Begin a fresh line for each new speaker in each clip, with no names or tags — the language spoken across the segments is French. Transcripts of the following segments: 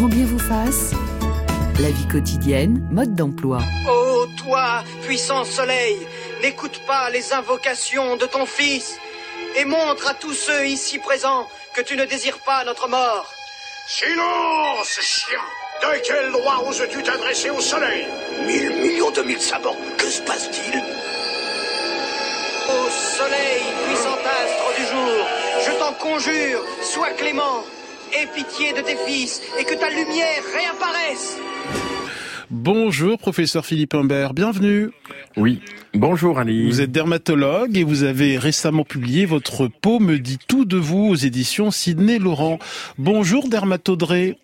grand bien vous fasse. La vie quotidienne, mode d'emploi.
Oh, toi, puissant soleil, n'écoute pas les invocations de ton fils et montre à tous ceux ici présents que tu ne désires pas notre mort.
Silence, chien De quel droit oses-tu t'adresser au soleil?
Mille millions de mille sabords, que se passe-t-il?
Ô soleil, puissant astre du jour, je t'en conjure, sois clément, aie pitié de tes fils et que ta lumière réapparaisse.
Bonjour professeur Philippe Humbert, bienvenue.
Oui, bonjour Ali.
Vous êtes dermatologue et vous avez récemment publié votre peau me dit tout de vous aux éditions Sidney Laurent. Bonjour dermatodré.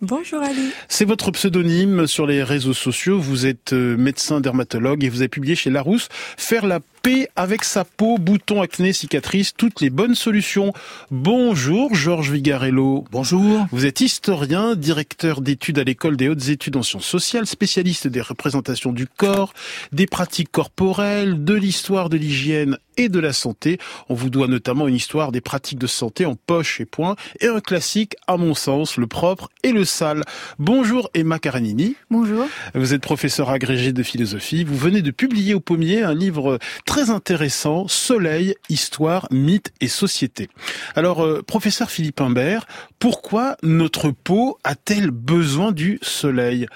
Bonjour Ali.
C'est votre pseudonyme sur les réseaux sociaux. Vous êtes euh, médecin dermatologue et vous avez publié chez Larousse Faire la paix avec sa peau, boutons, acné, cicatrices, toutes les bonnes solutions. Bonjour Georges Vigarello.
Bonjour.
Vous êtes historien, directeur d'études à l'école des hautes études en sciences sociales, spécialiste des représentations du corps, des pratiques corporelles, de l'histoire de l'hygiène et de la santé. On vous doit notamment une histoire des pratiques de santé en poche et point et un classique, à mon sens, le propre et le sale. Bonjour Emma Karenini.
Bonjour.
Vous êtes professeur agrégé de philosophie. Vous venez de publier au pommier un livre très intéressant, Soleil, Histoire, Mythe et Société. Alors, euh, professeur Philippe Imbert, pourquoi notre peau a-t-elle besoin du soleil?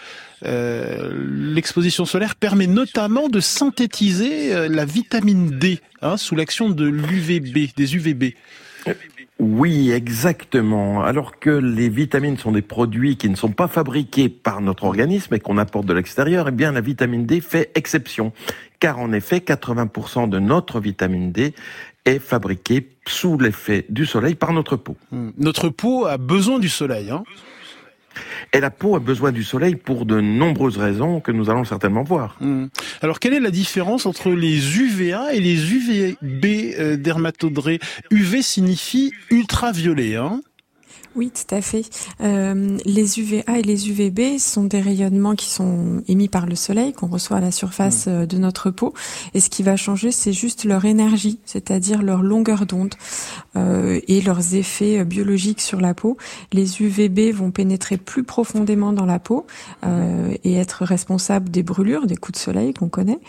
Euh, L'exposition solaire permet notamment de synthétiser euh, la vitamine D hein, sous l'action de l'UVB, des UVB.
Oui, exactement. Alors que les vitamines sont des produits qui ne sont pas fabriqués par notre organisme et qu'on apporte de l'extérieur, eh bien la vitamine D fait exception. Car en effet, 80% de notre vitamine D est fabriquée sous l'effet du soleil par notre peau.
Hmm. Notre peau a besoin du soleil. Hein
et la peau a besoin du soleil pour de nombreuses raisons que nous allons certainement voir.
Hmm. Alors quelle est la différence entre les UVA et les UVB euh, UV signifie ultraviolet, hein
oui, tout à fait. Euh, les UVA et les UVB sont des rayonnements qui sont émis par le soleil, qu'on reçoit à la surface mmh. euh, de notre peau. Et ce qui va changer, c'est juste leur énergie, c'est-à-dire leur longueur d'onde euh, et leurs effets biologiques sur la peau. Les UVB vont pénétrer plus profondément dans la peau euh, et être responsables des brûlures, des coups de soleil qu'on connaît.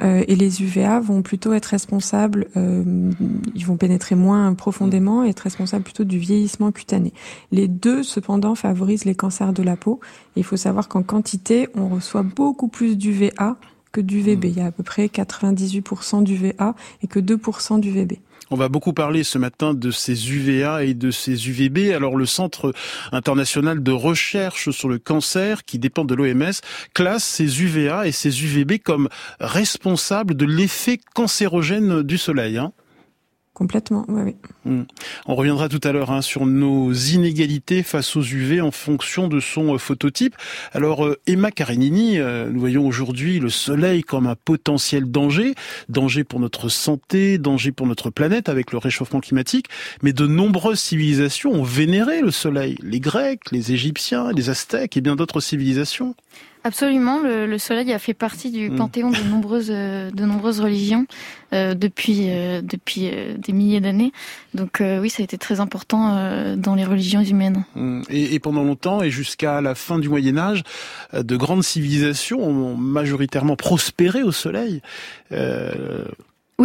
Et les UVA vont plutôt être responsables, ils vont pénétrer moins profondément et être responsables plutôt du vieillissement cutané. Les deux, cependant, favorisent les cancers de la peau. il faut savoir qu'en quantité, on reçoit beaucoup plus d'UVA que d'UVB. Hmm. Il y a à peu près 98% d'UVA et que 2% d'UVB.
On va beaucoup parler ce matin de ces UVA et de ces UVB. Alors le Centre international de recherche sur le cancer, qui dépend de l'OMS, classe ces UVA et ces UVB comme responsables de l'effet cancérogène du soleil. Hein
Complètement, oui.
Hmm. On reviendra tout à l'heure hein, sur nos inégalités face aux UV en fonction de son euh, phototype. Alors euh, Emma Karenini, euh, nous voyons aujourd'hui le soleil comme un potentiel danger, danger pour notre santé, danger pour notre planète avec le réchauffement climatique, mais de nombreuses civilisations ont vénéré le soleil, les Grecs, les Égyptiens, les Aztèques et bien d'autres civilisations.
Absolument, le, le, soleil a fait partie du hmm. panthéon de nombreuses, euh, de nombreuses religions euh, depuis, euh, depuis euh, des milliers d'années. Donc oui, ça a été très important dans les religions humaines.
Hmm. Et, et, pendant longtemps, et jusqu'à la fin du Moyen Âge, de grandes civilisations ont majoritairement prospéré au soleil.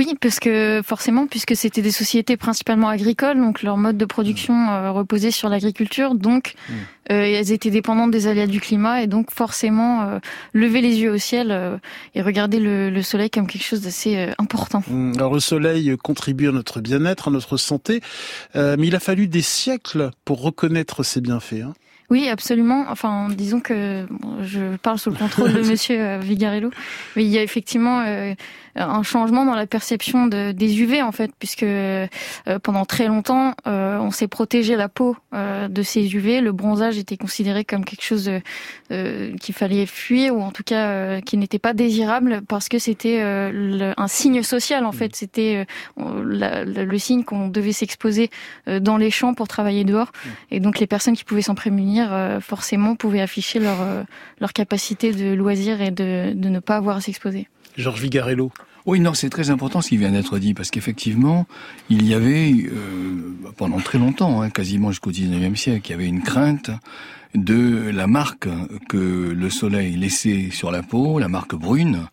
Oui, parce que forcément, puisque c'était des sociétés principalement agricoles, donc leur mode de production mmh. euh, reposait sur l'agriculture, donc mmh. euh, elles étaient dépendantes des aléas du climat et donc forcément euh, lever les yeux au ciel euh, et regarder le, le, soleil comme quelque chose d'assez important.
Mmh. Alors le soleil contribue à notre bien-être, à notre santé, mais il a fallu des siècles pour reconnaître ses bienfaits. Hein.
Oui, absolument. Enfin, disons que je parle sous le contrôle de Monsieur Vigarello, mais il y a effectivement euh, un changement dans la perception de, des UV en fait, puisque euh, pendant très longtemps, euh, on s'est protégé la peau de ces UV. Le bronzage était considéré comme quelque chose qu'il fallait fuir ou en tout cas qui n'était pas désirable parce que c'était un signe social en fait. Mm. C'était le signe qu'on devait s'exposer dans les champs pour travailler dehors, mm. et donc les personnes qui pouvaient s'en prémunir euh, forcément pouvaient afficher leur, euh, leur capacité de loisir et de, de ne pas avoir à s'exposer.
Georges Vigarello.
Oui, non, c'est très important ce qui vient d'être dit, parce qu'effectivement, il y avait, euh, pendant très longtemps, hein, quasiment jusqu'au 19e siècle, il y avait une crainte de la marque que le soleil laissait sur la peau, la marque brune,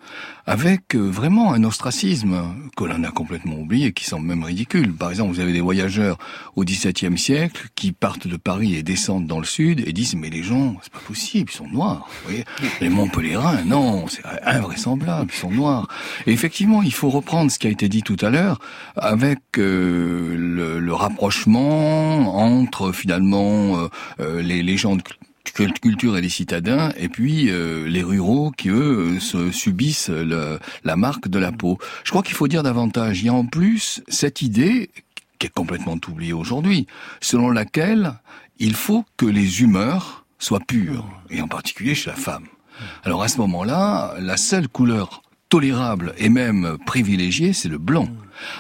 avec euh, vraiment un ostracisme que l'on a complètement oublié, qui semble même ridicule. Par exemple, vous avez des voyageurs au XVIIe siècle qui partent de Paris et descendent dans le sud et disent mais les gens, c'est pas possible, ils sont noirs. Vous voyez les Montpellierins, non, c'est invraisemblable, ils sont noirs. Et effectivement, il faut reprendre ce qui a été dit tout à l'heure avec euh, le, le, rapprochement entre finalement euh, les, de culture et les citadins, et puis euh, les ruraux qui, eux, se subissent le, la marque de la peau. Je crois qu'il faut dire davantage. Il y a en plus cette idée, qui est complètement oubliée aujourd'hui, selon laquelle il faut que les humeurs soient pures, et en particulier chez la femme. Alors à ce moment-là, la seule couleur tolérable et même privilégié, c'est le blanc.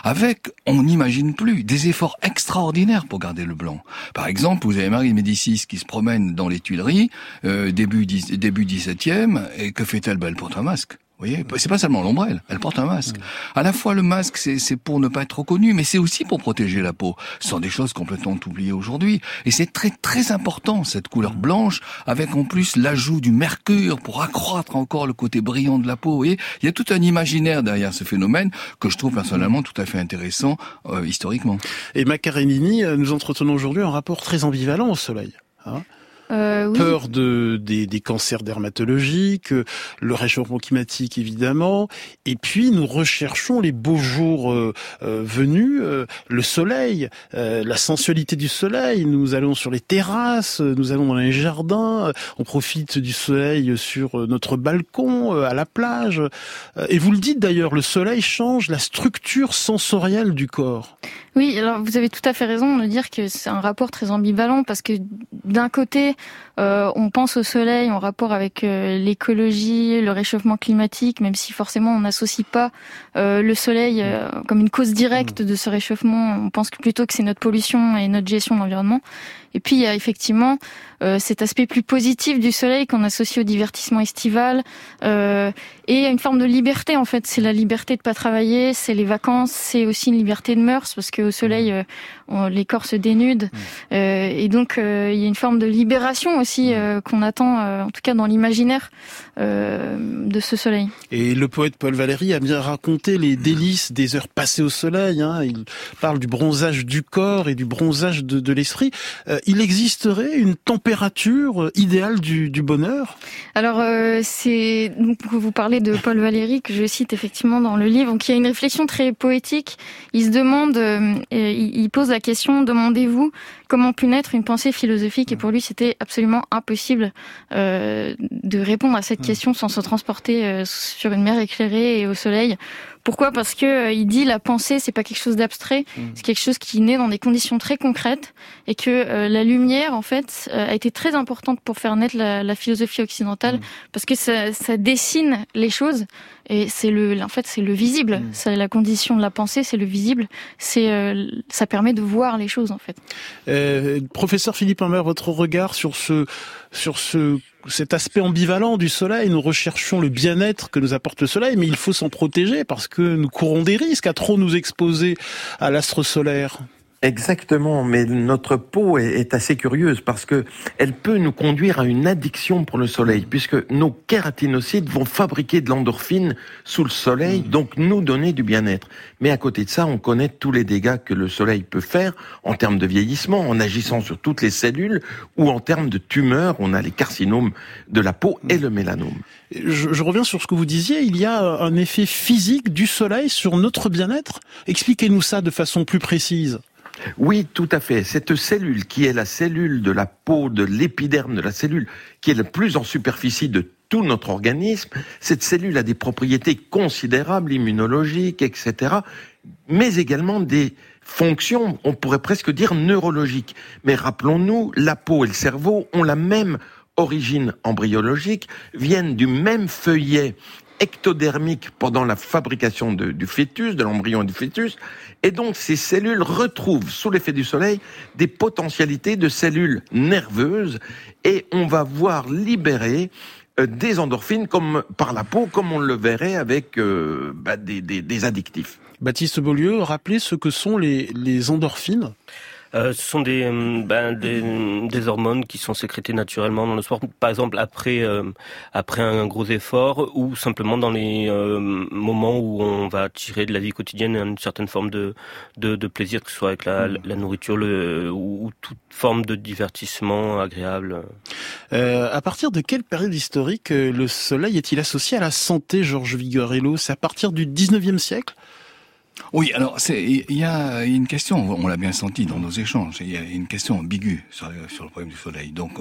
Avec, on n'imagine plus, des efforts extraordinaires pour garder le blanc. Par exemple, vous avez Marie Médicis qui se promène dans les Tuileries, euh, début, début 17e, et que fait-elle ben, Elle porte un masque? Voyez, c'est pas seulement l'ombrelle, elle porte un masque. À la fois le masque, c'est pour ne pas être reconnu, mais c'est aussi pour protéger la peau. Ce sont des choses complètement oubliées aujourd'hui. Et c'est très très important cette couleur blanche, avec en plus l'ajout du mercure pour accroître encore le côté brillant de la peau. Vous voyez, il y a tout un imaginaire derrière ce phénomène que je trouve personnellement tout à fait intéressant euh, historiquement.
Et Macarenini, euh, nous entretenons aujourd'hui un rapport très ambivalent au soleil. Hein
euh,
Peur de des, des cancers dermatologiques, le réchauffement climatique évidemment, et puis nous recherchons les beaux jours euh, euh, venus, le soleil, la sensualité du soleil. Nous allons sur les terrasses, nous allons dans les jardins, on profite du soleil sur notre balcon, à la plage. et vous le dites d'ailleurs, le soleil change la structure sensorielle du corps.
Oui, alors vous avez tout à fait raison de dire que c'est un rapport très ambivalent parce que d'un côté, euh, on pense au soleil en rapport avec euh, l'écologie, le réchauffement climatique, même si forcément on n'associe pas euh, le soleil comme une cause directe de ce réchauffement. On pense plutôt que c'est notre pollution et notre gestion de l'environnement. Et puis il y a effectivement euh, cet aspect plus positif du soleil qu'on associe au divertissement estival euh, et une forme de liberté en fait. C'est la liberté de pas travailler, c'est les vacances, c'est aussi une liberté de mœurs parce qu'au soleil mmh. euh, les corps se dénudent mmh. euh, et donc euh, il y a une forme de libération aussi mmh. qu'on attend en tout cas dans l'imaginaire de ce soleil.
Et le poète Paul Valéry a bien raconté les délices des heures passées au soleil. Hein. Il parle du bronzage du corps et du bronzage de, de l'esprit il existerait une température idéale du, du bonheur?
Alors, euh, c'est vous parlez de Paul Valéry que je cite effectivement dans le livre, qui a une réflexion très poétique. Il se demande, euh, il pose la question demandez-vous comment pu naître une pensée philosophique? Et pour lui, c'était absolument impossible euh, de répondre à cette question sans se transporter euh, sur une mer éclairée et au soleil. Pourquoi? Parce que euh, il dit la pensée c'est pas quelque chose d'abstrait, mmh. c'est quelque chose qui naît dans des conditions très concrètes et que euh, la lumière en fait euh, a été très importante pour faire naître la, la philosophie occidentale mmh. parce que ça, ça, dessine les choses et c'est le en fait c'est le visible, mmh. c'est la condition de la pensée, c'est le visible, c'est ça permet de voir les choses en fait.
professeur Philippe Humbert, votre regard sur ce sur ce cet aspect ambivalent du soleil. Nous recherchons le bien-être que nous apporte le soleil, mais il faut s'en protéger parce que nous courons des risques à trop nous exposer à l'astre solaire.
Exactement, mais notre peau est, assez curieuse parce que elle peut nous conduire à une addiction pour le soleil, puisque nos kératinocytes vont fabriquer de l'endorphine sous le soleil, mm. donc nous donner du bien-être. Mais à côté de ça, on connaît tous les dégâts que le soleil peut faire en termes de vieillissement, en agissant sur toutes les cellules, ou en termes de tumeurs. On a les carcinomes de la peau et le mélanome.
Je, je reviens sur ce que vous disiez. Il y a un effet physique du soleil sur notre bien-être. Expliquez-nous ça de façon plus précise.
Oui, tout à fait. Cette cellule qui est la cellule de la peau, de l'épiderme de la cellule, qui est le plus en superficie de tout notre organisme, cette cellule a des propriétés considérables, immunologiques, etc., mais également des fonctions, on pourrait presque dire neurologiques. Mais rappelons-nous, la peau et le cerveau ont la même origine embryologique, viennent du même feuillet ectodermique pendant la fabrication du fœtus, de l'embryon et du fœtus, et donc ces cellules retrouvent sous l'effet du soleil des potentialités de cellules nerveuses, et on va voir libérer euh, des endorphines comme par la peau, comme on le verrait avec euh, bah, des, des, addictifs.
Baptiste Beaulieu, rappelez ce que sont les endorphines
euh, Ce sont des, euh, ben, des, des, hormones qui sont sécrétées naturellement dans le sport, par exemple après, euh, après un gros effort ou simplement dans les euh, moments où on va tirer de la vie quotidienne une certaine forme de, de, de plaisir, que ce soit avec la, mm. la nourriture le, ou, ou, toute forme de divertissement agréable.
à partir de quelle période historique le soleil est-il associé à la santé, Georges Vigorello? C'est à partir du 19e siècle?
Oui, alors il y a une question, on l'a bien senti dans nos échanges, il y a une question ambiguë sur, sur, le problème du soleil. Donc,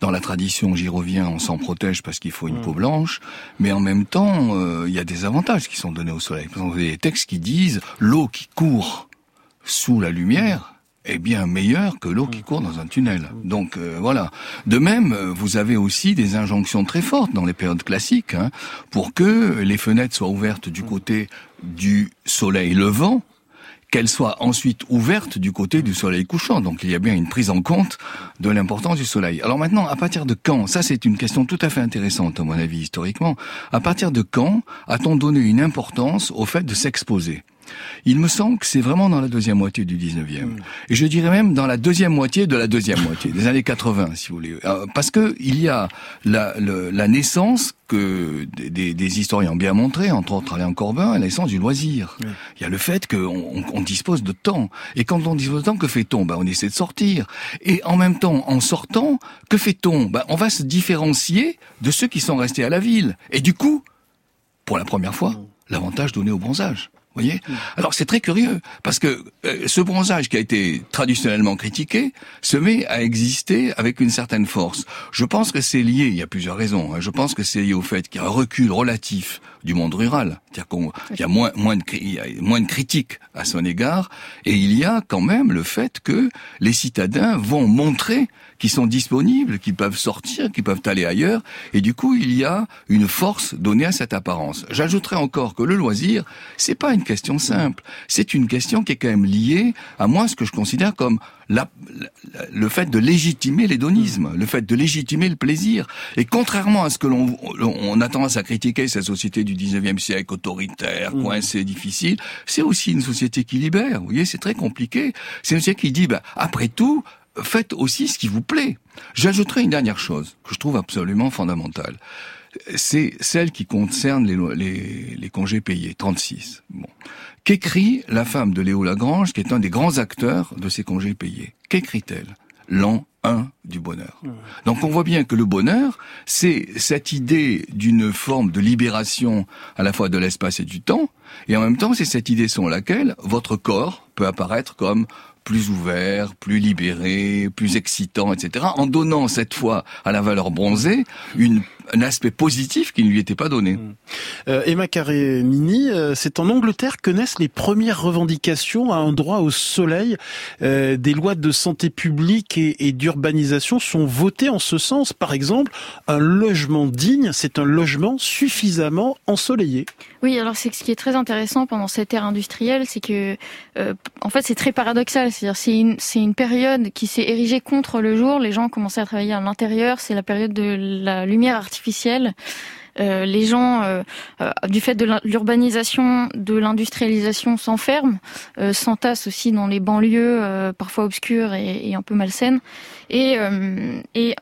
dans la tradition, j'y reviens, on s'en protège parce qu'il faut une mm. peau blanche, mais en même temps, euh, il y a des avantages qui sont donnés au soleil. Par exemple, il y a des textes qui disent l'eau qui court sous la lumière est bien meilleure que l'eau qui mm. court dans un tunnel. Donc euh, voilà. De même, vous avez aussi des injonctions très fortes dans les périodes classiques hein, pour que les fenêtres soient ouvertes du mm. côté du soleil levant, qu'elle soit ensuite ouverte du côté du soleil couchant. Donc il y a bien une prise en compte de l'importance du soleil. Alors maintenant, à partir de quand? Ça, c'est une question tout à fait intéressante, à mon avis, historiquement. À partir de quand a-t-on donné une importance au fait de s'exposer? Il me semble que c'est vraiment dans la deuxième moitié du 19e. Hmm. Et je dirais même dans la deuxième moitié de la deuxième moitié, des années 80, si vous voulez. Euh, parce que il y a la, la naissance que des, des, historiens ont bien montré, entre autres Alain Corbin, la naissance du loisir. Il y a le fait qu'on on, dispose de temps. Et quand on dispose de temps, que fait-on? Ben, On essaie de sortir. Et en même temps, en sortant, que fait-on? Ben, On va se différencier de ceux qui sont restés à la ville. Et du coup, pour la première fois, hmm. l'avantage donné au bronzage voyez Alors c'est très curieux parce que euh, ce bronzage qui a été traditionnellement critiqué se met à exister avec une certaine force. Je pense que c'est lié, il y a plusieurs raisons. Hein. je pense que c'est lié au fait qu'il y a un recul relatif du monde rural, c'est-à-dire qu'il y a moins moins de il y a moins de critiques à son égard et il y a quand même le fait que les citadins vont montrer qui sont disponibles, qui peuvent sortir, qui peuvent aller ailleurs, et du coup il y a une force donnée à cette apparence. J'ajouterais encore que le loisir, c'est pas une question simple, c'est une question qui est quand même liée à moi ce que je considère comme la, le fait de légitimer l'hédonisme, le fait de légitimer le plaisir. Et contrairement à ce que l'on on a tendance à critiquer cette société du 19e siècle, autoritaire, mmh. coincée, difficile, c'est aussi une société qui libère. Vous voyez, c'est très compliqué. C'est une société qui dit, bah, après tout, faites aussi ce qui vous plaît. J'ajouterai une dernière chose que je trouve absolument fondamentale. C'est celle qui concerne les, les, les congés payés, 36. Bon. Qu'écrit la femme de Léo Lagrange, qui est un des grands acteurs de ces congés payés? Qu'écrit-elle? L'an 1 du bonheur. Donc on voit bien que le bonheur, c'est cette idée d'une forme de libération à la fois de l'espace et du temps, et en même temps c'est cette idée selon laquelle votre corps peut apparaître comme plus ouvert, plus libéré, plus excitant, etc., en donnant cette fois à la valeur bronzée un aspect positif qui ne lui était pas donné. Mmh.
Euh, Emma Carré-Mini, euh, c'est en Angleterre que naissent les premières revendications à un droit au soleil. Euh, des lois de santé publique et d'urbanisation sont votées en ce sens. Par exemple, un logement digne, c'est un logement suffisamment ensoleillé.
Oui, alors c'est ce qui est très intéressant pendant cette ère industrielle, c'est que euh, en fait c'est très paradoxal. C'est-à-dire c'est une c'est une période qui s'est érigée contre le jour. Les gens commençaient à travailler à l'intérieur. C'est la période de la lumière artificielle. Euh, les gens, euh, euh, du fait de l'urbanisation, de l'industrialisation, s'enferment, s'entassent aussi dans les banlieues, parfois obscures et, et, un peu malsaines. Et, et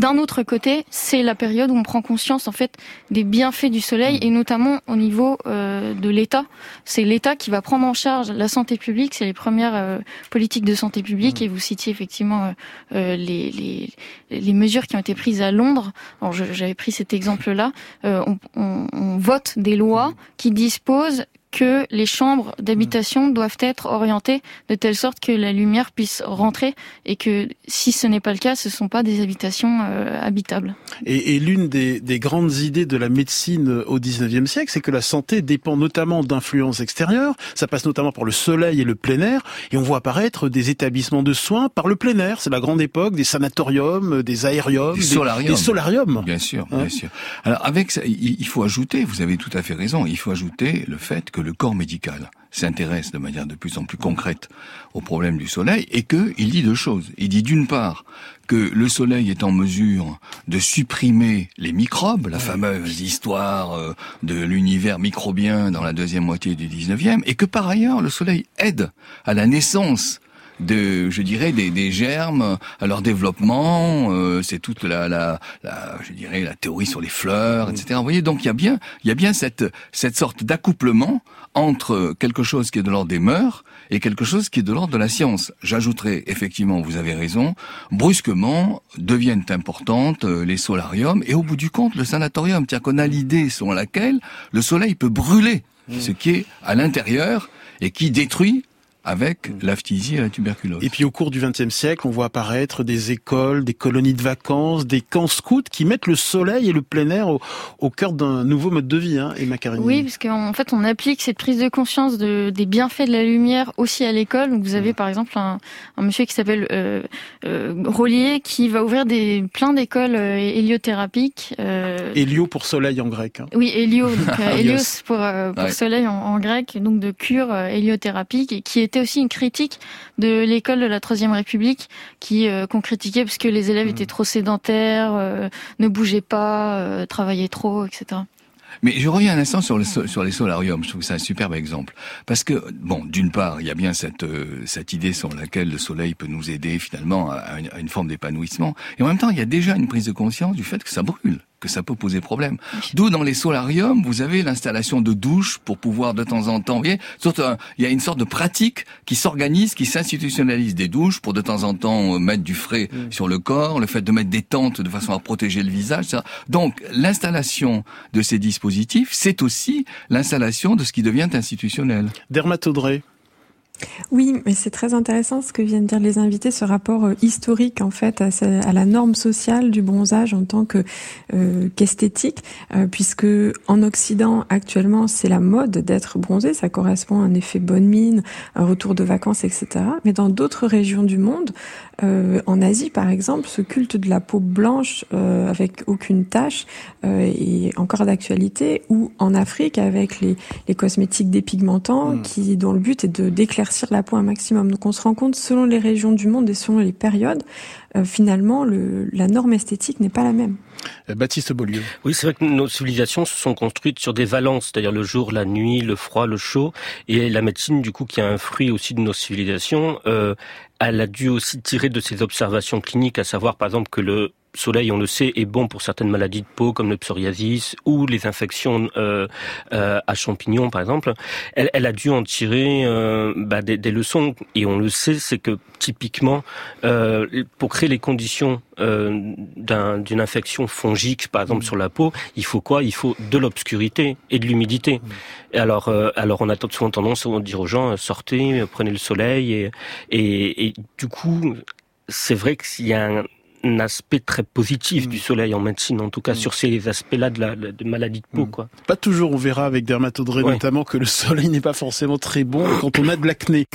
d'un autre côté, c'est la période où on prend conscience en fait des bienfaits du soleil et notamment au niveau euh, de l'État. C'est l'État qui va prendre en charge la santé publique. C'est les premières euh, politiques de santé publique mmh. et vous citiez effectivement euh, les, les, les, mesures qui ont été prises à Londres. Alors j'avais pris cet exemple-là. On, on, on, vote des lois qui disposent que les chambres d'habitation mm. doivent être orientées de telle sorte que la lumière puisse rentrer et que si ce n'est pas le cas, ce ne sont pas des habitations euh, habitables.
Et, et l'une des, des, grandes idées de la médecine au 19e siècle, c'est que la santé dépend notamment d'influences extérieures. Ça passe notamment par le soleil et le plein air. Et on voit apparaître des établissements de soins par le plein air. C'est la grande époque des sanatoriums, des aériums, des, solariums. Des solariums.
Bien sûr, bien sûr. Alors avec ça, il faut ajouter, vous avez tout à fait raison, il faut ajouter le fait que le corps médical s'intéresse de manière de plus en plus concrète au problème du soleil et que il dit deux choses. Il dit d'une part que le soleil est en mesure de supprimer les microbes, la fameuse histoire euh, de l'univers microbien dans la deuxième moitié du 19e, et que par ailleurs le soleil aide à la naissance de, je dirais, des, des germes à leur développement. Euh, c'est toute la, la, la, je dirais, la théorie sur les fleurs, etc. Vous voyez, donc il y a bien, il y a bien cette cette sorte d'accouplement entre quelque chose qui est de l'ordre des mœurs et quelque chose qui est de l'ordre de la science. J'ajouterai, effectivement, vous avez raison, brusquement deviennent importantes euh, les solariums et au bout du compte, le sanatorium, c'est-à-dire qu'on a l'idée selon laquelle le soleil peut brûler mmh. ce qui est à l'intérieur et qui détruit avec mm. la phtisie et la tuberculose.
Et puis au cours du XXe siècle, on voit apparaître des écoles, des colonies de vacances, des camps scouts qui mettent le soleil et le plein air au, au cœur d'un nouveau mode de vie, hein, et Macarini.
Oui, parce qu'en fait, on applique cette prise de conscience de, des bienfaits de la lumière aussi à l'école. Donc vous avez mm. par exemple un, un monsieur qui s'appelle euh, euh, Rollier qui va ouvrir des plein d'écoles euh, héliothérapiques.
Euh... Hélio pour soleil en grec. Hein.
Oui, hélio, donc euh, hélios pour, euh, pour soleil en, en, grec, donc de cure héliothérapique, et qui est c'était aussi une critique de l'école de la Troisième République qui euh, qu'on critiquait parce que les élèves mmh. étaient trop sédentaires, euh, ne bougeaient pas, euh, travaillaient trop, etc.
Mais je reviens un instant sur, le, sur les solariums. Je trouve que c'est un superbe exemple. Parce que, bon, d'une part, il y a bien cette, cette idée sur laquelle le soleil peut nous aider finalement à une, à une forme d'épanouissement. Et en même temps, il y a déjà une prise de conscience du fait que ça brûle que ça peut poser problème. D'où dans les solariums, vous avez l'installation de douches pour pouvoir de temps en temps, vous voyez, surtout, il y a une sorte de pratique qui s'organise, qui s'institutionnalise des douches pour de temps en temps euh, mettre du frais sur le corps, le fait de mettre des tentes de façon à protéger le visage. Ça. Donc l'installation de ces dispositifs, c'est aussi l'installation de ce qui devient institutionnel.
Dermatodré.
Oui, mais c'est très intéressant ce que viennent dire les invités, ce rapport euh, historique en fait à, à, la norme sociale du bronzage en tant que euh, qu'esthétique, euh, puisque en Occident actuellement c'est la mode d'être bronzé, ça correspond à un effet bonne mine, un retour de vacances, etc. Mais dans d'autres régions du monde, euh, en Asie par exemple, ce culte de la peau blanche avec aucune tache est encore d'actualité, ou en Afrique avec les, les cosmétiques dépigmentants, mmh. qui dont le but est de d'éclaircir la peau un maximum. Donc on se rend compte, selon les régions du monde et selon les périodes, euh, finalement, le, la norme esthétique n'est pas la même.
Euh, Baptiste Beaulieu.
Oui, c'est vrai que nos civilisations se sont construites sur des valences, c'est-à-dire le jour, la nuit, le froid, le chaud, et la médecine, du coup, qui a un fruit aussi de nos civilisations, euh, elle a dû aussi tirer de ses observations cliniques, à savoir par exemple que le soleil, on le sait, est bon pour certaines maladies de peau comme le psoriasis ou les infections euh, euh, à champignons, par exemple. Elle, elle a dû en tirer euh, bah, des, des, leçons et on le sait, c'est que typiquement, euh, pour créer les conditions euh, d'une infection fongique, par exemple mmh. sur la peau, il faut quoi? Il faut de l'obscurité et de l'humidité. Mmh. Et alors, euh, alors on a souvent tendance à dire aux gens sortez, prenez le soleil et, et, et du coup, c'est vrai qu'il y a un aspect très positif du mm. soleil en médecine, en tout cas mm. sur ces aspects-là de la de maladie de peau. Mm. Quoi.
Pas toujours, on verra avec dermatodré notamment que le soleil n'est pas forcément très bon quand on a de l'acné.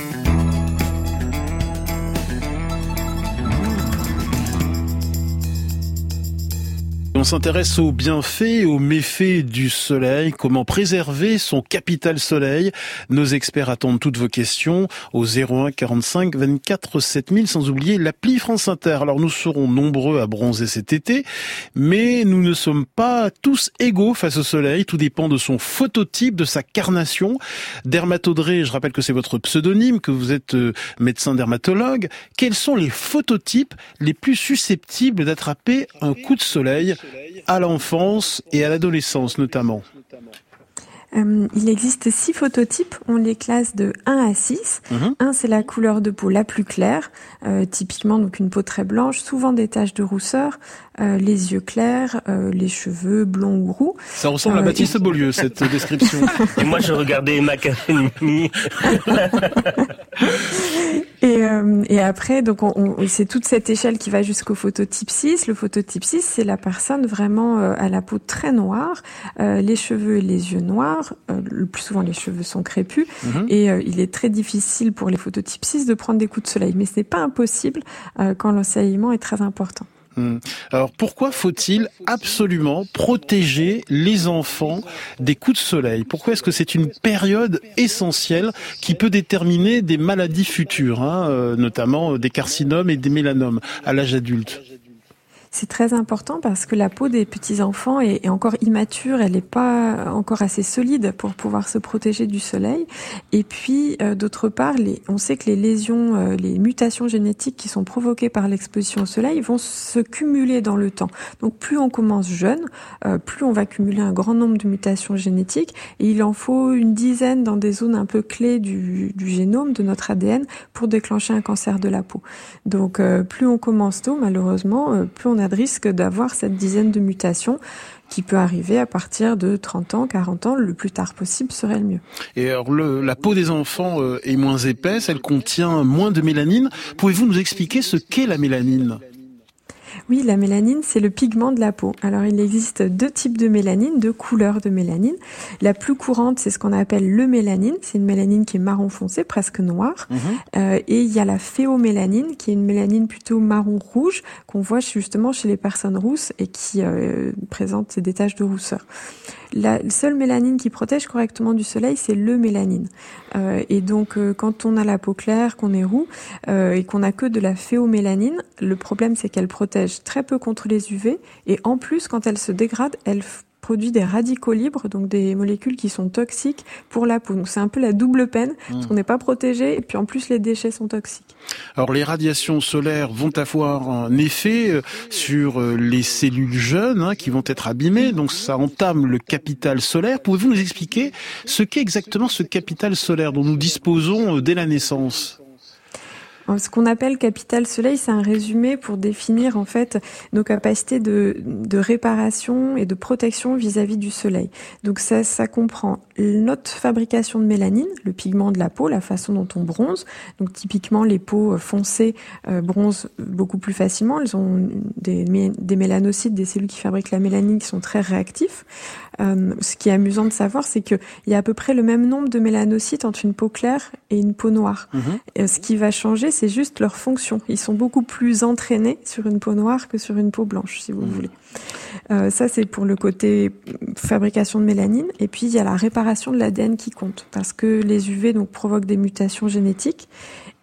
S'intéresse aux bienfaits aux méfaits du soleil, comment préserver son capital soleil. Nos experts attendent toutes vos questions au 01 45 24 7000 sans oublier l'appli France Inter. Alors nous serons nombreux à bronzer cet été, mais nous ne sommes pas tous égaux face au soleil. Tout dépend de son phototype, de sa carnation. Dermatodré, je rappelle que c'est votre pseudonyme, que vous êtes euh, médecin dermatologue. Quels sont les phototypes les plus susceptibles d'attraper un coup de soleil? À l'enfance et à l'adolescence notamment
euh, il existe six phototypes, on les classe de 1 à 6. Mhm. 1 c'est la couleur de peau la plus claire, euh, typiquement donc une peau très blanche, souvent des taches de rousseur, euh, les yeux clairs, euh, les cheveux blonds ou roux.
Ça ressemble à Baptiste Beaulieu cette description.
et moi je regardais Macaroni.
et, euh, et après donc on, on, c'est toute cette échelle qui va jusqu'au phototype 6. Le phototype 6 c'est la personne vraiment à la peau très noire, les cheveux et les yeux noirs. le plus souvent les cheveux sont crépus mhm. et il est très difficile pour les phototypes 6 de prendre des coups de soleil, mais ce n'est pas impossible quand l'enseignement est très important.
Hmm. Alors pourquoi faut-il absolument protéger les enfants des coups de soleil? Pourquoi est-ce que c'est une période essentielle qui peut déterminer des maladies futures, hein, euh, notamment des carcinomes et des mélanomes à l'âge adulte?
C'est très important parce que la peau des petits enfants est, encore immature, elle n'est pas encore assez solide pour pouvoir se protéger du soleil. Et puis, euh, d'autre part, on sait que les lésions, euh, les mutations génétiques qui sont provoquées par l'exposition au soleil vont se cumuler dans le temps. Donc, plus on commence jeune, euh, plus on va cumuler un grand nombre de mutations génétiques. Et il en faut une dizaine dans des zones un peu clés du génome, de notre ADN, pour déclencher un cancer de la peau. Donc, plus on commence tôt, malheureusement, plus on a de risque d'avoir cette dizaine de mutations qui peut arriver à partir de 30 ans, 40 ans, le plus tard possible serait le mieux.
Et alors le, la peau des enfants euh, est moins épaisse, elle contient moins de mélanine. Pouvez-vous nous expliquer ce qu'est la mélanine?
Oui, la mélanine, c'est le pigment de la peau. Alors, il existe deux types de mélanine, deux couleurs de mélanine. La plus courante, c'est ce qu'on appelle le mélanine. C'est une mélanine qui est marron foncé, presque noire. Mhm. Euh, et il y a la phéomélanine, qui est une mélanine plutôt marron rouge, qu'on voit justement chez les personnes rousses et qui euh, présente des taches de rousseur. La seule mélanine qui protège correctement du soleil, c'est le mélanine. Euh, et donc, euh, quand on a la peau claire, qu'on est roux euh, et qu'on a que de la phéomélanine, le problème c'est qu'elle protège très peu contre les UV et en plus, quand elle se dégrade, elle produit des radicaux libres, donc des molécules qui sont toxiques pour la peau. Donc c'est un peu la double peine, parce mmh. qu'on n'est pas protégé, et puis en plus les déchets sont toxiques.
Alors les radiations solaires vont avoir un effet euh, sur euh, les cellules jeunes hein, qui vont être abîmées, donc ça entame le capital solaire. Pouvez-vous nous expliquer ce qu'est exactement ce capital solaire dont nous disposons euh, dès la naissance?
Ce qu'on appelle capital soleil, c'est un résumé pour définir en fait nos capacités de, réparation et de protection vis-à-vis du soleil. Donc ça, ça comprend notre fabrication de mélanine, le pigment de la peau, la façon dont on bronze. Donc typiquement, les peaux foncées euh, bronzent beaucoup plus facilement. Elles ont des, des mélanocytes, des cellules qui fabriquent la mélanine qui sont très réactifs. Euh, ce qui est amusant de savoir, c'est qu'il y a à peu près le même nombre de mélanocytes entre une peau claire et une peau noire. Mhm. Et ce qui va changer, c'est juste leur fonction. Ils sont beaucoup plus entraînés sur une peau noire que sur une peau blanche, si vous mhm. voulez. Euh, ça, c'est pour le côté fabrication de mélanine. Et puis, il y a la réparation de l'ADN qui compte, parce que les UV donc provoquent des mutations génétiques.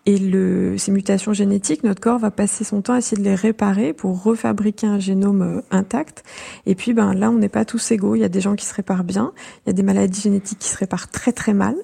Et le, ces mutations génétiques, notre corps va passer son temps à essayer de les réparer pour refabriquer un génome euh, intact. Et puis, ben là, on n'est pas tous égaux. Il y a des gens qui se réparent bien, il y a des maladies génétiques qui se réparent très très mal.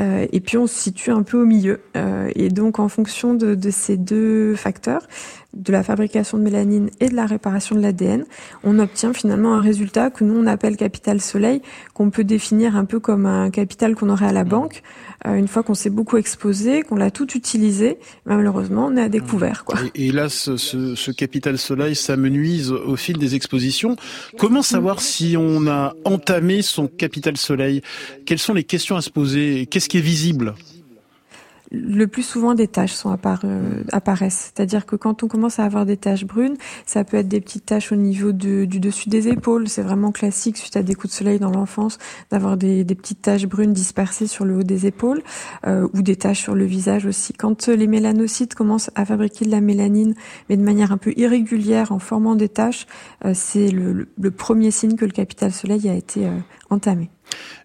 Euh, et puis, on se situe un peu au milieu. Euh, et donc, en fonction de, de ces deux facteurs, de la fabrication de mélanine et de la réparation de l'ADN, on obtient finalement un résultat que nous on appelle capital soleil, qu'on peut définir un peu comme un capital qu'on aurait à la banque. Euh, une fois qu'on s'est beaucoup exposé, qu'on l'a tout utilisé, malheureusement on est à découvert. Quoi.
Et, et là, ce, ce, ce, capital soleil s'amenuise au fil des expositions. Comment savoir si on a entamé son capital soleil? Quelles sont les questions à se poser? Qu'est-ce qui est visible?
Le plus souvent des taches sont euh, apparaissent. C'est-à-dire que quand on commence à avoir des taches brunes, ça peut être des petites taches au niveau du dessus des épaules. C'est vraiment classique suite à des coups de soleil dans l'enfance d'avoir des, petites taches brunes dispersées sur le haut des épaules euh, ou des taches sur le visage aussi. Quand les mélanocytes commencent à fabriquer de la mélanine, mais de manière un peu irrégulière en formant des taches, euh, c'est le, le, premier signe que le capital soleil a été entamé.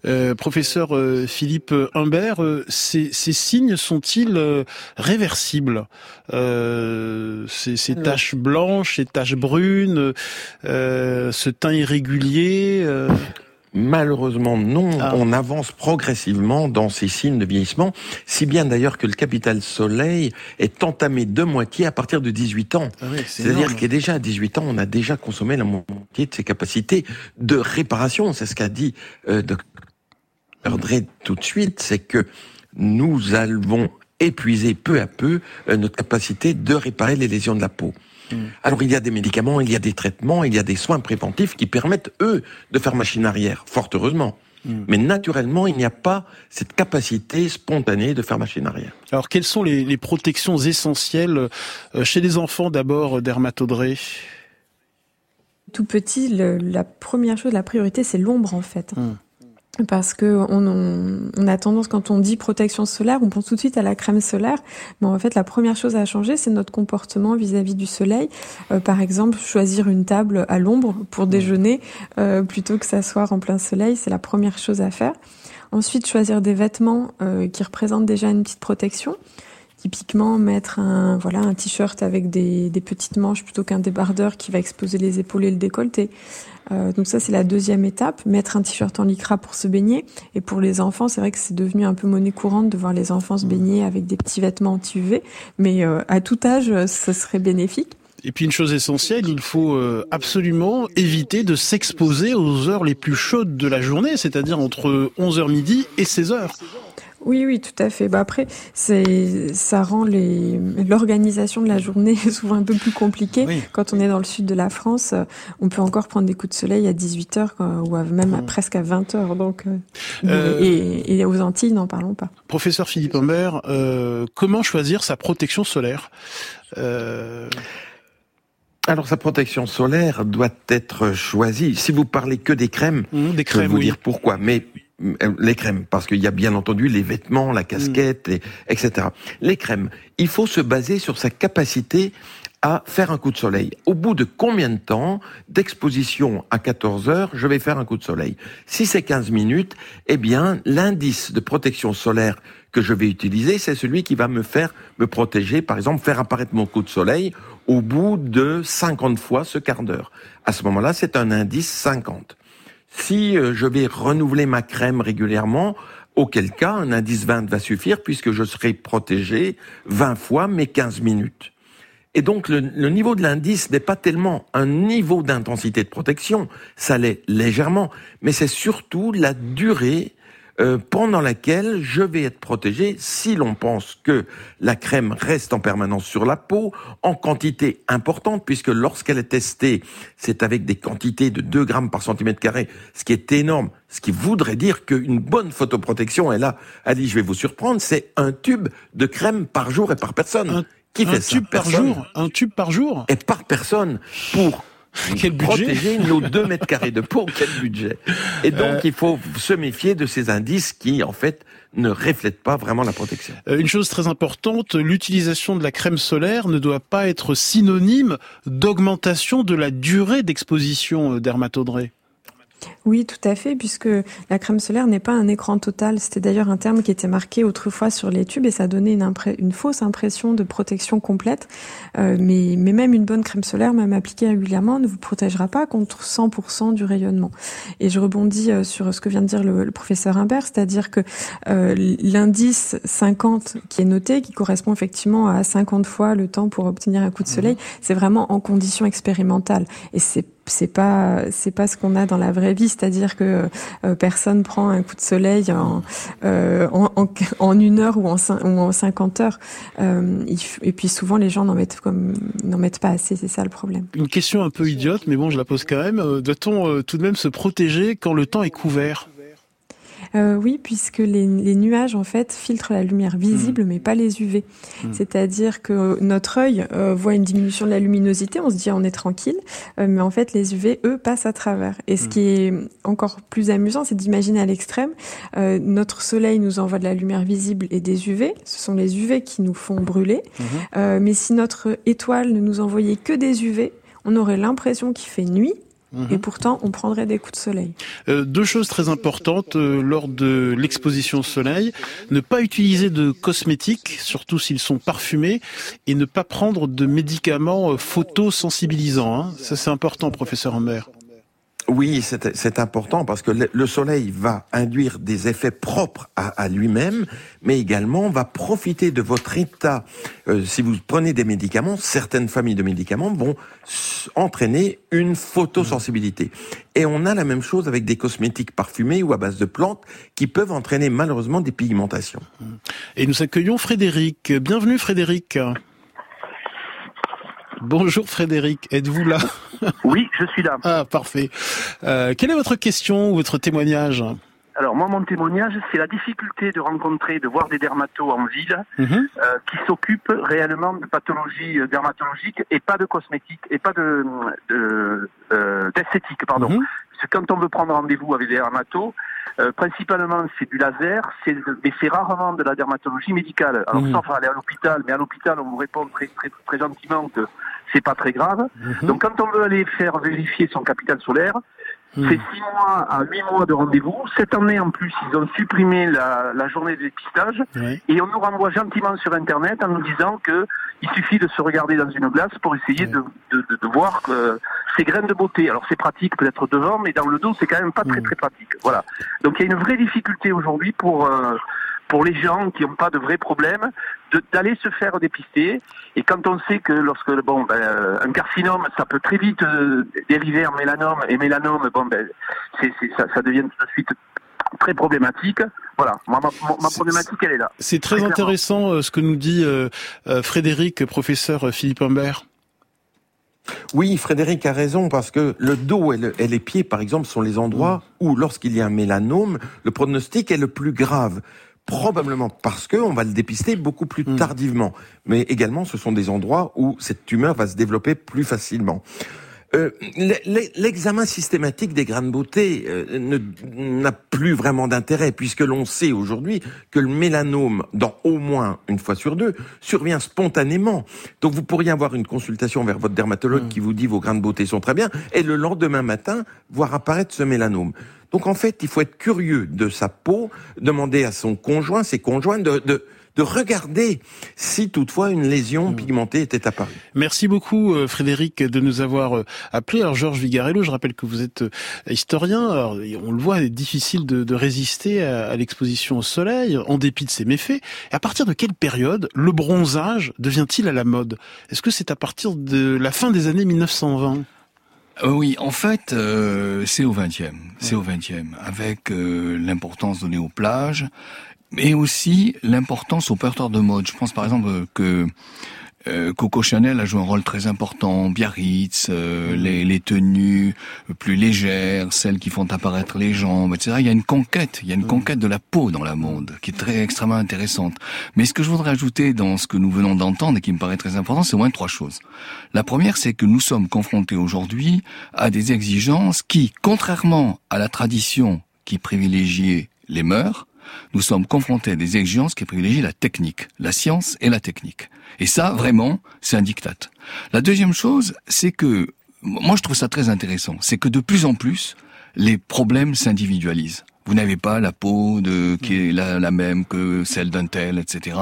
Euh, professeur euh, Philippe Humbert, euh, ces, signes sont-ils réversibles? Ces, ces taches blanches, ces taches brunes, ce teint irrégulier
Malheureusement, non. Ah. On avance progressivement dans ces signes de vieillissement, si bien d'ailleurs que le capital soleil est entamé de moitié à partir de 18 ans. Ah C'est-à-dire qu'à déjà à 18 ans, on a déjà consommé la moitié de ses capacités de réparation. C'est ce qu'a dit euh, Dr. tout de suite, c'est que nous allons épuiser peu à peu euh, notre capacité de réparer les lésions de la peau. Mm. Alors il y a des médicaments, il y a des traitements, il y a des soins préventifs qui permettent, eux, de faire machine arrière, fort heureusement. Mm. Mais naturellement, il n'y a pas cette capacité spontanée de faire machine arrière.
Alors, quelles sont les, protections essentielles euh, chez les enfants d'abord, dermatodré?
Tout petit, la première chose, la priorité, c'est l'ombre en fait. Mm parce que on, on, a tendance quand on dit protection solaire, on pense tout de suite à la crème solaire, mais en fait la première chose à changer, c'est notre comportement vis-à-vis du soleil. Euh, par exemple, choisir une table à l'ombre pour déjeuner euh, plutôt que s'asseoir en plein soleil, c'est la première chose à faire. Ensuite, choisir des vêtements euh, qui représentent déjà une petite protection typiquement mettre un voilà un t-shirt avec des, des petites manches plutôt qu'un débardeur qui va exposer les épaules et le décolleté. Euh, donc ça c'est la deuxième étape, mettre un t-shirt en lycra pour se baigner. Et pour les enfants, c'est vrai que c'est devenu un peu monnaie courante de voir les enfants se baigner avec des petits vêtements anti-UV, mais euh, à tout âge, ce serait bénéfique.
Et puis une chose essentielle, il faut euh, absolument éviter de s'exposer aux heures les plus chaudes de la journée, c'est-à-dire entre 11h midi et 16h.
Oui, oui, tout à fait. Bah après, c'est ça rend les l'organisation de la journée souvent un peu plus compliquée. Quand on est dans le sud de la France, on peut encore prendre des coups de soleil à 18 h ou même à, presque à 20 h Donc, euh, euh, et, et, aux Antilles, n'en parlons pas.
Professeur Philippe Humbert, euh, comment choisir sa protection solaire?
Alors sa protection solaire doit être choisie. Si vous parlez que des crèmes, mmh, des crèmes je vais vous dire pourquoi. Mais euh, les crèmes, parce qu'il y a bien entendu les vêtements, la casquette, mmh. etc. Les crèmes, il faut se baser sur sa capacité à faire un coup de soleil. Au bout de combien de temps d'exposition à 14 heures, je vais faire un coup de soleil? Si c'est 15 minutes, eh bien, l'indice de protection solaire que je vais utiliser, c'est celui qui va me faire me protéger, par exemple, faire apparaître mon coup de soleil au bout de 50 fois ce quart d'heure. À ce moment-là, c'est un indice 50. Si euh, je vais renouveler ma crème régulièrement, auquel cas un indice 20 va suffire puisque je serai protégé 20 fois mes 15 minutes. Et donc le, le niveau de l'indice n'est pas tellement un niveau d'intensité de protection, ça l'est légèrement, mais c'est surtout la durée euh, pendant laquelle je vais être protégé si l'on pense que la crème reste en permanence sur la peau en quantité importante, puisque lorsqu'elle est testée, c'est avec des quantités de 2 grammes par centimètre carré, ce qui est énorme, ce qui voudrait dire qu'une bonne photoprotection, et là, Ali, je vais vous surprendre, c'est un tube de crème par jour et par personne.
qui fait tube par jour Un tube par jour?
Et par personne. Pour quel budget protéger nos 2 mètres carrés de peau, quel budget Et donc, euh. il faut se méfier de ces indices qui, en fait, ne reflètent pas vraiment la protection.
Euh, une chose très importante, l'utilisation de la crème solaire ne doit pas être synonyme d'augmentation de la durée d'exposition euh, dermatodrée.
Oui, tout à fait, puisque la crème solaire n'est pas un écran total. C'était d'ailleurs un terme qui était marqué autrefois sur les tubes et ça donnait une, une fausse impression de protection complète. Euh, mais, mais même une bonne crème solaire, même appliquée régulièrement, ne vous protégera pas contre 100% du rayonnement. Et je rebondis euh, sur ce que vient de dire le, professeur Imbert, c'est-à-dire que euh, l'indice 50 qui est noté, qui correspond effectivement à 50 fois le temps pour obtenir un coup de soleil, mmh. c'est vraiment en condition expérimentale. Et c'est c'est pas pas ce qu'on a dans la vraie vie, c'est-à-dire que euh, personne prend un coup de soleil en euh, une heure ou en, ou en 50 heures. Euh, et puis souvent les gens n'en n'en mettent pas assez, c'est ça le problème.
Une question un peu idiote, mais bon, je la pose quand même. Doit-on tout de même se protéger quand le temps est couvert?
Euh, oui, puisque les, nuages en fait filtrent la lumière visible, hmm. mais pas les UV. Hmm. C'est-à-dire que notre œil euh, voit une diminution de la luminosité, on se dit on est tranquille, euh, mais en fait les UV eux passent à travers. Et ce hmm. qui est encore plus amusant, c'est d'imaginer à l'extrême, notre Soleil nous envoie de la lumière visible et des UV. Ce sont les UV qui nous font brûler. mais si notre étoile ne nous envoyait que des UV, on aurait l'impression qu'il fait nuit et mhm. pourtant, on prendrait des coups de soleil.
Euh, deux choses très importantes euh, lors de l'exposition au soleil ne pas utiliser de cosmétiques, surtout s'ils sont parfumés, et ne pas prendre de médicaments euh, photosensibilisants. Hein. Ça, c'est important, professeur Humbert.
Oui, c'est important parce que le soleil va induire des effets propres à, lui-même, mais également va profiter de votre état. Euh, si vous prenez des médicaments, certaines familles de médicaments vont entraîner une photosensibilité. Et on a la même chose avec des cosmétiques parfumés ou à base de plantes qui peuvent entraîner malheureusement des pigmentations.
Et nous accueillons Frédéric. Bienvenue Frédéric. Bonjour Frédéric, êtes-vous là?
Oui, je suis là.
Ah, parfait. Euh, quelle est votre question ou votre témoignage?
Alors moi, mon témoignage, c'est la difficulté de rencontrer, de voir des dermatos en ville mhm. euh, qui s'occupent réellement de pathologies euh, dermatologiques et pas de cosmétiques et pas de d'esthétique, pardon. Mhm. Quand on veut prendre rendez-vous avec des dermatos, principalement c'est du laser, mais c'est rarement de la dermatologie médicale. Alors mmh. sauf aller à l'hôpital, mais à l'hôpital on vous répond très très très gentiment que c'est pas très grave. Mhm. Donc quand on veut aller faire vérifier son capital solaire, C'est six mois à huit mois de rendez-vous. Cette année, en plus, ils ont supprimé la, la journée de dépistage et on nous renvoie gentiment sur Internet en nous disant que il suffit de se regarder dans une glace pour essayer de, de, de, de, voir que ces graines de beauté. Alors c'est pratique peut-être devant, mais dans le dos, c'est quand même pas très très pratique. Voilà. Donc il y a une vraie difficulté aujourd'hui pour euh, pour les gens qui n'ont pas de vrais problèmes, d'aller se faire dépister. Et quand on sait que lorsque bon, ben, un carcinome, ça peut très vite euh, dériver en mélanome, et mélanome, bon, ben, c'est, ça, ça devient tout de suite très problématique. Voilà, ma, ma, ma problématique, elle est là.
C'est très, très intéressant euh, ce que nous dit euh, euh, Frédéric, professeur Philippe Humbert.
Oui, Frédéric a raison parce que le dos et, le, et les pieds, par exemple, sont les endroits mmh. où, lorsqu'il y a un mélanome, le pronostic est le plus grave probablement parce que on va le dépister beaucoup plus mmh. tardivement. Mais également, ce sont des endroits où cette tumeur va se développer plus facilement. Euh, L'examen systématique des grains de beauté euh, n'a plus vraiment d'intérêt puisque l'on sait aujourd'hui que le mélanome, dans au moins une fois sur deux, survient spontanément. Donc vous pourriez avoir une consultation vers votre dermatologue mmh. qui vous dit vos grains de beauté sont très bien et le lendemain matin voir apparaître ce mélanome. Donc en fait, il faut être curieux de sa peau, demander à son conjoint, ses conjoints de, de de regarder si toutefois une lésion mmh. pigmentée était apparue.
Merci beaucoup euh, Frédéric de nous avoir euh, appelé. Alors Georges Vigarello, je rappelle que vous êtes euh, historien. Alors, on le voit, il est difficile de, de résister à, à l'exposition au soleil en dépit de ses méfaits. Et à partir de quelle période le bronzage devient-il à la mode? Est-ce que c'est à partir de la fin des années 1920
oui, en fait, euh, c'est au 20e, c'est au 20e, avec euh, l'importance donnée aux plages, mais aussi l'importance aux porteurs de mode. Je pense par exemple que euh, Coco Chanel a joué un rôle très important, Biarritz, euh, mm. les, les, tenues plus légères, celles qui font apparaître les jambes, etc. Il y a une conquête, il y a une mm. conquête de la peau dans la mode qui est très extrêmement intéressante. Mais ce que je voudrais ajouter dans ce que nous venons d'entendre et qui me paraît très important, c'est au moins trois choses. La première, c'est que nous sommes confrontés aujourd'hui à des exigences qui, contrairement à la tradition qui privilégiait les mœurs, nous sommes confrontés à des exigences qui privilégient la technique, la science et la technique. Et ça, vraiment, c'est un diktat. La deuxième chose, c'est que, moi je trouve ça très intéressant, c'est que de plus en plus, les problèmes s'individualisent. Vous n'avez pas la peau de, qui est la, la même que celle d'un tel, etc.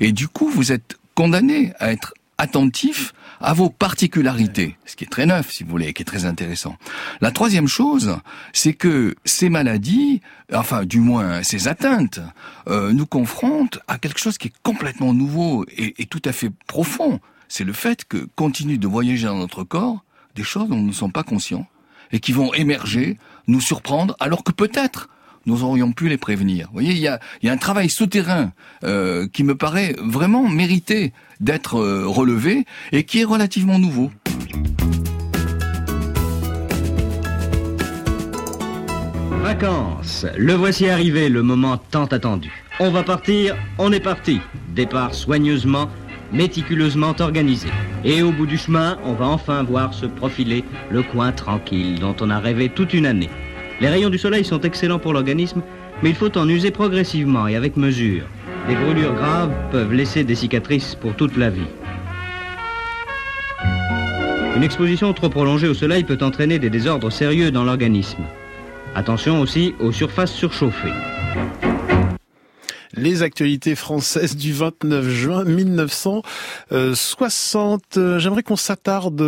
Et du coup, vous êtes condamné à être attentif à vos particularités, ce qui est très neuf, si vous voulez, qui est très intéressant. La troisième chose, c'est que ces maladies, enfin du moins ces atteintes, euh, nous confrontent à quelque chose qui est complètement nouveau et, et tout à fait profond. C'est le fait que continue de voyager dans notre corps des choses dont nous ne sommes pas conscients et qui vont émerger, nous surprendre, alors que peut-être nous aurions pu les prévenir. Vous voyez, il y a, un travail souterrain euh, qui me paraît vraiment mériter d'être euh, relevé et qui est relativement nouveau.
Vacances, le voici arrivé, le moment tant attendu. On va partir, on est parti. Départ soigneusement, méticuleusement organisé. Et au bout du chemin, on va enfin voir se profiler le coin tranquille dont on a rêvé toute une année. Les rayons du soleil sont excellents pour l'organisme, mais il faut en user progressivement et avec mesure. Les brûlures graves peuvent laisser des cicatrices pour toute la vie. Une exposition trop prolongée au soleil peut entraîner des désordres sérieux dans l'organisme. Attention aussi aux surfaces surchauffées
les actualités françaises du 29 juin 1960. J'aimerais qu'on s'attarde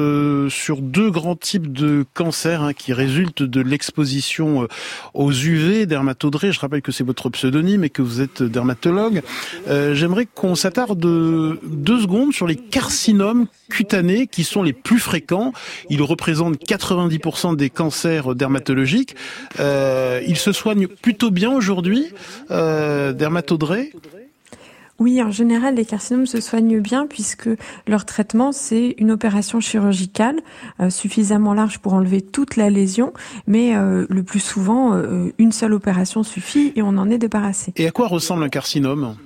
sur deux grands types de cancers hein, qui résultent de l'exposition aux UV, dermatodré. Je rappelle que c'est votre pseudonyme et que vous êtes dermatologue. Euh, J'aimerais qu'on s'attarde deux secondes sur les carcinomes cutanés qui sont les plus fréquents. Ils représentent 90% des cancers dermatologiques. Euh, ils se soignent plutôt bien aujourd'hui, euh,
oui, en général, les carcinomes se soignent bien puisque leur traitement, c'est une opération chirurgicale euh, suffisamment large pour enlever toute la lésion, mais euh, le plus souvent, euh, une seule opération suffit et on en est débarrassé.
Et à quoi ressemble un carcinome?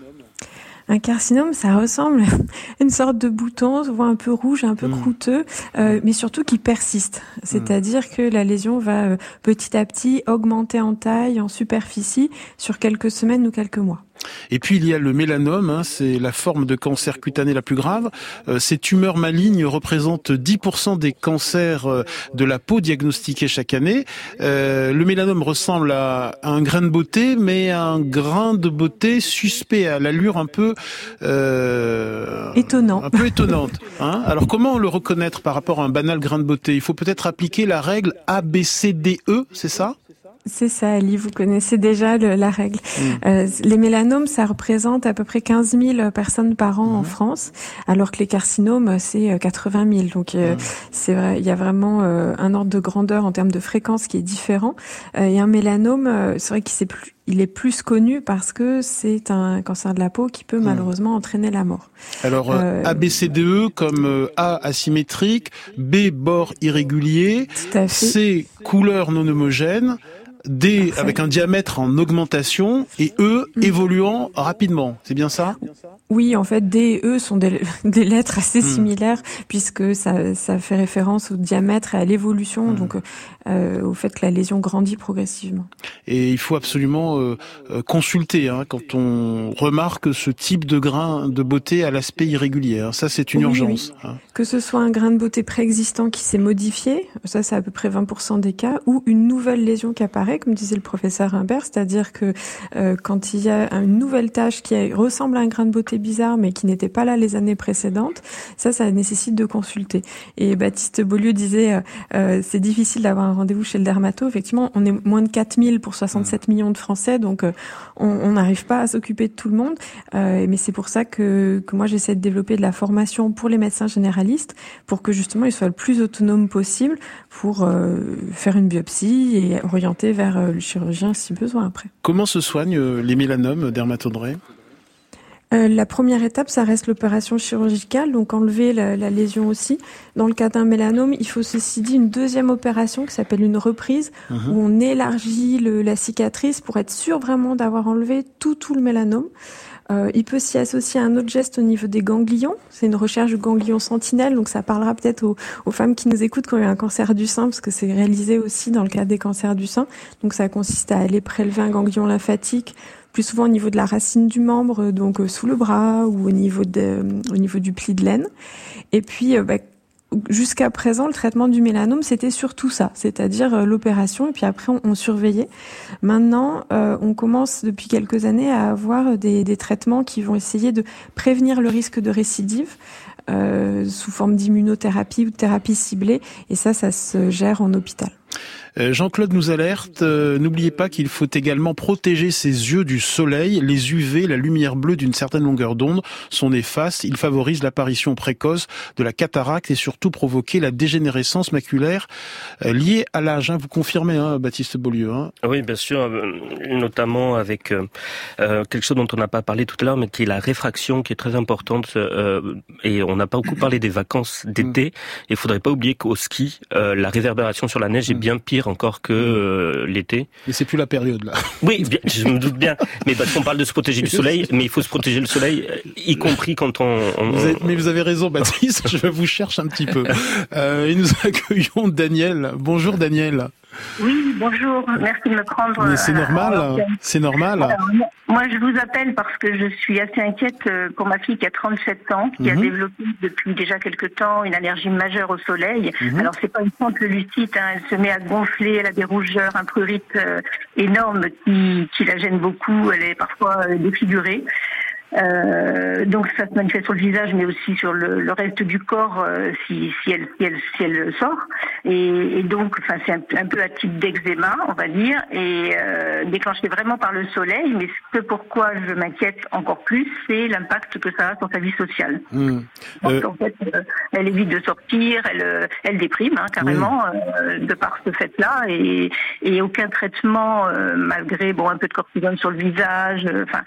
Un carcinome, ça ressemble à une sorte de bouton, souvent un peu rouge, un peu mmh. croûteux, euh, mais surtout qui persiste. C'est-à-dire mmh. que la lésion va euh, petit à petit augmenter en taille, en superficie, sur quelques semaines ou quelques mois.
Et puis il y a le mélanome, hein, c'est la forme de cancer cutané la plus grave. Euh, ces tumeurs malignes représentent 10% des cancers euh, de la peau diagnostiqués chaque année. Euh, le mélanome ressemble à, un grain de beauté, mais un grain de beauté suspect à l'allure un peu
étonnant,
un peu étonnante. Hein. Alors comment le reconnaître par rapport à un banal grain de beauté? Il faut peut-être appliquer la règle ABCDE, c'est ça?
C'est ça, Ali, vous connaissez déjà la règle. Mm. Euh, les mélanomes, ça représente à peu près 15 000 personnes par an en mm-hmm. France, alors que les carcinomes, c'est 80 euh, 000. Donc, euh, mm. c'est vrai, il y a vraiment un ordre de grandeur en termes de fréquence qui est différent. et un mélanome, c'est vrai qu'il est plus, il est plus connu parce que c'est un cancer de la peau qui peut mm. malheureusement entraîner la mort.
Alors ABCDE comme A asymétrique, B bord irrégulier, C couleur non homogène, D avec un diamètre en augmentation et E mm. évoluant rapidement. C'est bien ça?
Oui, en fait, D et E sont des, lettres assez mm. similaires puisque ça, ça, fait référence au diamètre et à l'évolution, mm. donc euh, au fait que la lésion grandit progressivement.
Et il faut absolument euh, euh, consulter hein, quand on remarque ce type de grain de beauté à l'aspect irrégulier. Hein. Ça, c'est une urgence. Hein.
Que ce soit un grain de beauté préexistant qui s'est modifié, ça c'est à peu près 20% des cas, ou une nouvelle lésion qui apparaît comme disait le professeur Humbert, c'est-à-dire que euh, quand il y a une nouvelle tâche qui ressemble à un grain de beauté bizarre, mais qui n'était pas là les années précédentes, ça, ça nécessite de consulter. Et Baptiste Beaulieu disait, euh, euh, c'est difficile d'avoir un rendez-vous chez le dermato. Effectivement, on est moins de 4000 pour 67 millions de Français, donc on n'arrive pas à s'occuper de tout le monde. mais c'est pour ça que, que moi, j'essaie de développer de la formation pour les médecins généralistes, pour que justement ils soient le plus autonomes possible pour faire une biopsie et orienter vers euh, le chirurgien si besoin après.
Comment se soignent euh, les mélanomes dermatodrés?
Euh, la première étape, ça reste l'opération chirurgicale, donc enlever la, lésion aussi. Dans le cas d'un mélanome, il faut ceci dit une deuxième opération qui s'appelle une reprise, mhm. où on élargit la cicatrice pour être sûr vraiment d'avoir enlevé tout tout le mélanome. Euh, il peut s'y associer un autre geste au niveau des ganglions. C'est une recherche du ganglion sentinelle, donc ça parlera peut-être aux, femmes qui nous écoutent quand il y a un cancer du sein, parce que c'est réalisé aussi dans le cas des cancers du sein. Donc ça consiste à aller prélever un ganglion lymphatique plus souvent au niveau de la racine du membre, donc euh, sous le bras ou au niveau, de, au niveau du pli de laine. Et puis, euh, bah, jusqu'à présent, le traitement du mélanome, c'était surtout ça, c'est-à-dire euh, l'opération, et puis après, on, surveillait. Maintenant, euh, on commence depuis quelques années à avoir des, des, traitements qui vont essayer de prévenir le risque de récidive euh, sous forme d'immunothérapie ou de thérapie ciblée, et ça, ça se gère en hôpital.
Euh, Jean-Claude nous alerte, euh, n'oubliez pas qu'il faut également protéger ses yeux du soleil. Les UV, la lumière bleue d'une certaine longueur d'onde, sont néfastes. Ils favorisent l'apparition précoce de la cataracte et surtout provoquer la dégénérescence maculaire euh, liée à l'âge. Hein. Vous confirmez, hein, Baptiste Beaulieu hein
Oui, bien sûr, notamment avec quelque chose dont on n'a pas parlé tout à l'heure, mais qui est la réfraction, qui est très importante. et on n'a pas beaucoup parlé des vacances d'été. Il faudrait pas oublier qu'au ski, la réverbération sur la neige est bien pire encore que euh, l'été.
Mais c'est plus la période là.
Oui, je me doute bien. Mais parce qu'on parle de se protéger du soleil, mais il faut se protéger le soleil, euh, y compris quand on.
mais vous avez raison, Baptiste. je vous cherche un petit peu. Euh, et nous accueillons Daniel. Bonjour Daniel.
Oui, bonjour. Merci de me prendre.
Mais c'est normal. C'est normal.
moi, je vous appelle parce que je suis assez inquiète euh, pour ma fille qui a 37 ans, qui a mhm. développé depuis déjà quelque temps une allergie majeure au soleil. Mhm. Alors, c'est pas une simple lucite. Hein. Elle se met à gonfler. Elle a des rougeurs, un prurit euh, énorme qui, qui la gêne beaucoup. Elle est parfois euh, défigurée. Euh, donc ça se manifeste sur le visage, mais aussi sur le, le reste du corps euh, si, si, elle, si, elle, si elle sort. Et, et donc, enfin, c'est un, un, peu à type d'eczéma, on va dire, et euh, déclenché vraiment par le soleil. Mais ce pourquoi je m'inquiète encore plus, c'est l'impact que ça a sur sa vie sociale. Mmh. Donc, euh, en fait, euh, elle évite de sortir, elle, elle déprime hein, carrément de par ce fait-là, et, et aucun traitement, malgré bon un peu de cortisone sur le visage. Enfin,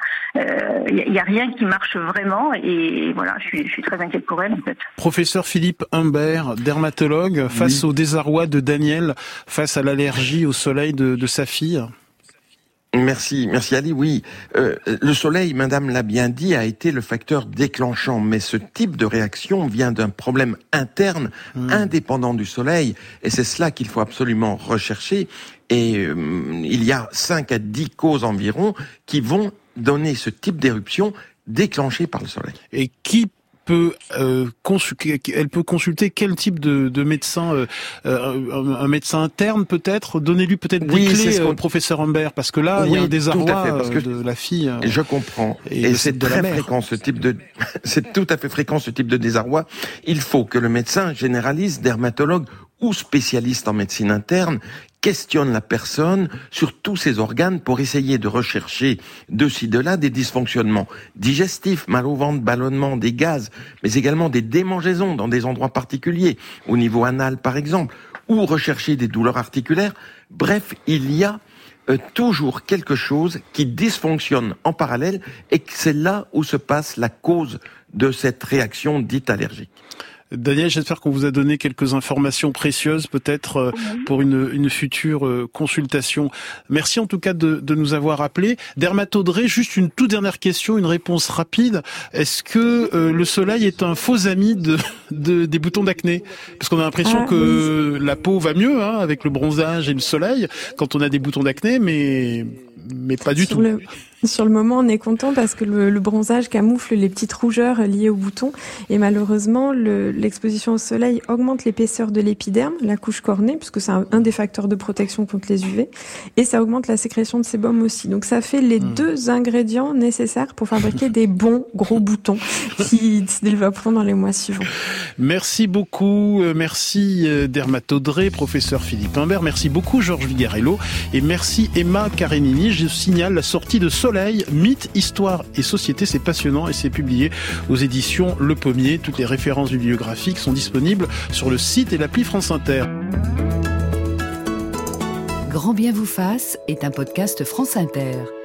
il y a rien qui marche vraiment et voilà, je suis, je suis très inquiète pour elle en fait.
Professeur Philippe Humbert, dermatologue, face au désarroi de Daniel, face à l'allergie au soleil de, de sa fille.
Merci, merci Ali. Oui, euh, le soleil, Madame l'a bien dit, a été le facteur déclenchant, mais ce type de réaction vient d'un problème interne, hmm. indépendant du soleil, et c'est cela qu'il faut absolument rechercher. Et euh, il y a 5 à 10 causes environ qui vont donner ce type d'éruption déclenchée par le soleil.
Et qui peut euh, consulter, elle peut consulter quel type de, de médecin, euh, euh un, médecin interne peut-être? Donnez-lui peut-être des oui, clés, euh, professeur Humbert, parce que là, il y a un désarroi parce que de la fille.
Je comprends. Et, c'est très fréquent ce type de, c'est tout à fait fréquent ce type de désarroi. Il faut que le médecin généraliste, dermatologue ou spécialiste en médecine interne questionne la personne sur tous ses organes pour essayer de rechercher de ci de là des dysfonctionnements digestifs, mal au ventre, ballonnement, des gaz, mais également des démangeaisons dans des endroits particuliers, au niveau anal par exemple, ou rechercher des douleurs articulaires. Bref, il y a euh, toujours quelque chose qui dysfonctionne en parallèle et c'est là où se passe la cause de cette réaction dite allergique.
Daniel, j'espère qu'on vous a donné quelques informations précieuses peut-être euh, pour une, une future euh, consultation. Merci en tout cas de, de nous avoir appelés. Dermatodré, juste une toute dernière question, une réponse rapide. Est-ce que euh, le soleil est un faux ami de, de des boutons d'acné? Parce qu'on a l'impression ah, que la peau va mieux hein, avec le bronzage et le soleil quand on a des boutons d'acné, mais mais pas du tout.
Sur le moment, on est content parce que le, bronzage camoufle les petites rougeurs liées aux boutons. Et malheureusement, l'exposition au soleil augmente l'épaisseur de l'épiderme, la couche cornée, puisque c'est un, des facteurs de protection contre les UV. Et ça augmente la sécrétion de sébum aussi. Donc ça fait les hmm. deux ingrédients nécessaires pour fabriquer des bons gros boutons qui se développeront dans les mois suivants.
Merci beaucoup. Euh, merci euh, Dermatodré, professeur Philippe Imbert. Merci beaucoup Georges Vigarello. Et merci Emma Je signale la sortie de Soleil, mythe, histoire et société. C'est passionnant et c'est publié aux éditions Le Pommier. Toutes les références bibliographiques sont disponibles sur le site et l'appli France Inter.
Grand bien vous fasse est un podcast France Inter.